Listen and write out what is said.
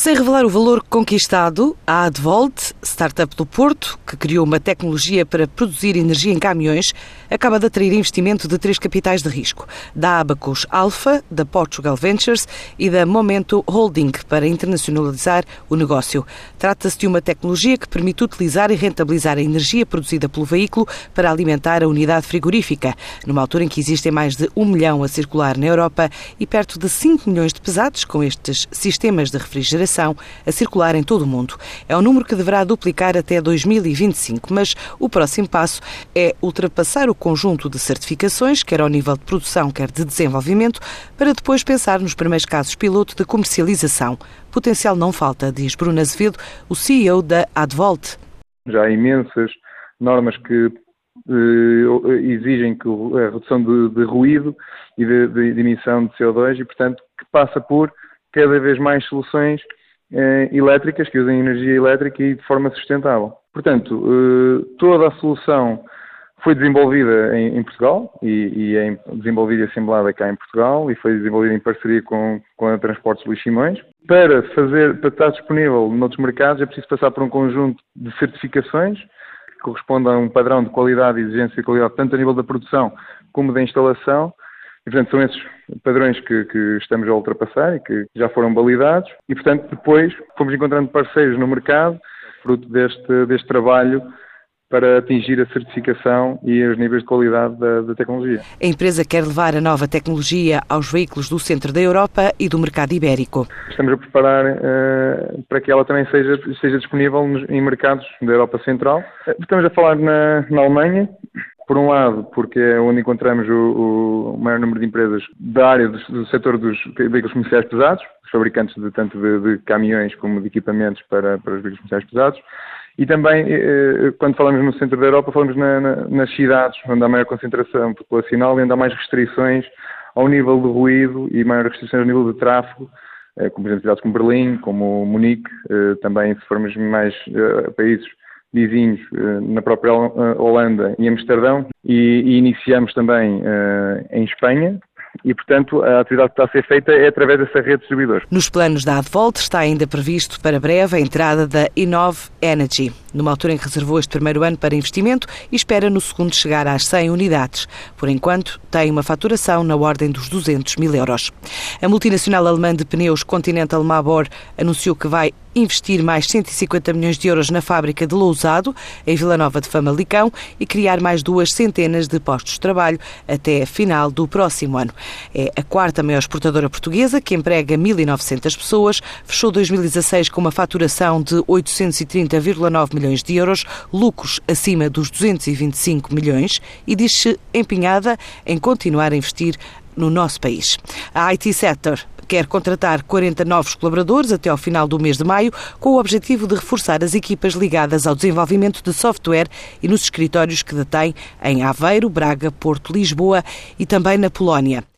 Sem revelar o valor conquistado, a Advolt, startup do Porto, que criou uma tecnologia para produzir energia em caminhões, acaba de atrair investimento de três capitais de risco, da Abacus Alpha, da Portugal Ventures e da Momento Holding, para internacionalizar o negócio. Trata-se de uma tecnologia que permite utilizar e rentabilizar a energia produzida pelo veículo para alimentar a unidade frigorífica, numa altura em que existem mais de um milhão a circular na Europa e perto de 5 milhões de pesados com estes sistemas de refrigeração a circular em todo o mundo. É um número que deverá duplicar até 2025, mas o próximo passo é ultrapassar o conjunto de certificações, quer ao nível de produção, quer de desenvolvimento, para depois pensar nos primeiros casos piloto de comercialização. Potencial não falta, diz Bruno Azevedo, o CEO da Advolt. Já há imensas normas que eh, exigem que a redução de, de ruído e de, de, de, emissão de CO2 e, portanto, que passa por cada vez mais soluções eh, elétricas que usem energia elétrica e de forma sustentável. Portanto, eh, toda a solução foi desenvolvida em, em Portugal e, e, é desenvolvida e assemblada cá em Portugal e foi desenvolvida em parceria com, com a Transportes Luís Simões. Para, fazer, para estar disponível noutros mercados é preciso passar por um conjunto de certificações que correspondem a um padrão de qualidade e exigência de qualidade tanto a nível da produção como da instalação e, portanto, são esses padrões que, que, estamos a ultrapassar e que já foram validados. E, portanto, depois fomos encontrando parceiros no mercado, fruto deste, deste trabalho para atingir a certificação e os níveis de qualidade da, da, tecnologia. A empresa quer levar a nova tecnologia aos veículos do centro da Europa e do mercado ibérico. Estamos a preparar uh, para que ela também seja, seja disponível em mercados da Europa Central. Estamos a falar na, na Alemanha, por um lado, porque é onde encontramos o, o maior número de empresas da área do, do setor dos veículos comerciais pesados, os fabricantes de, tanto de, de, caminhões como de equipamentos para, para os veículos comerciais pesados. E também, eh, eh, quando falamos no centro da Europa, falamos na, na, nas cidades, onde há maior concentração populacional e onde há mais restrições ao nível do ruído e maiores restrições ao nível de tráfego, eh, como por exemplo cidades como Berlim, como Munique, também se formos mais países vizinhos eh, na própria eh, Holanda e Amsterdão e, e iniciamos também uh, em Espanha. E, portanto, a atividade que está a ser feita é através dessa rede de distribuidores. Nos planos da Advolt está ainda previsto para breve a entrada da Inov Energy, numa altura em que reservou este primeiro ano para investimento e espera no segundo chegar às 100 unidades. Por enquanto, tem uma faturação na ordem dos 200 mil euros. A multinacional alemã de pneus Continental Mabor anunciou que vai investir mais 150 milhões de euros na fábrica de Lousado, em Vila Nova de Famalicão, e criar mais duas centenas de postos de trabalho até a final do próximo ano. É a quarta maior exportadora portuguesa, que emprega 1.900 pessoas, fechou 2016 com uma faturação de 830,9 milhões de euros, lucros acima dos 225 milhões e diz-se empenhada em continuar a investir no nosso país. A IT Sector quer contratar 40 novos colaboradores até ao final do mês de maio, com o objetivo de reforçar as equipas ligadas ao desenvolvimento de software e nos escritórios que detém em Aveiro, Braga, Porto, Lisboa e também na Polónia.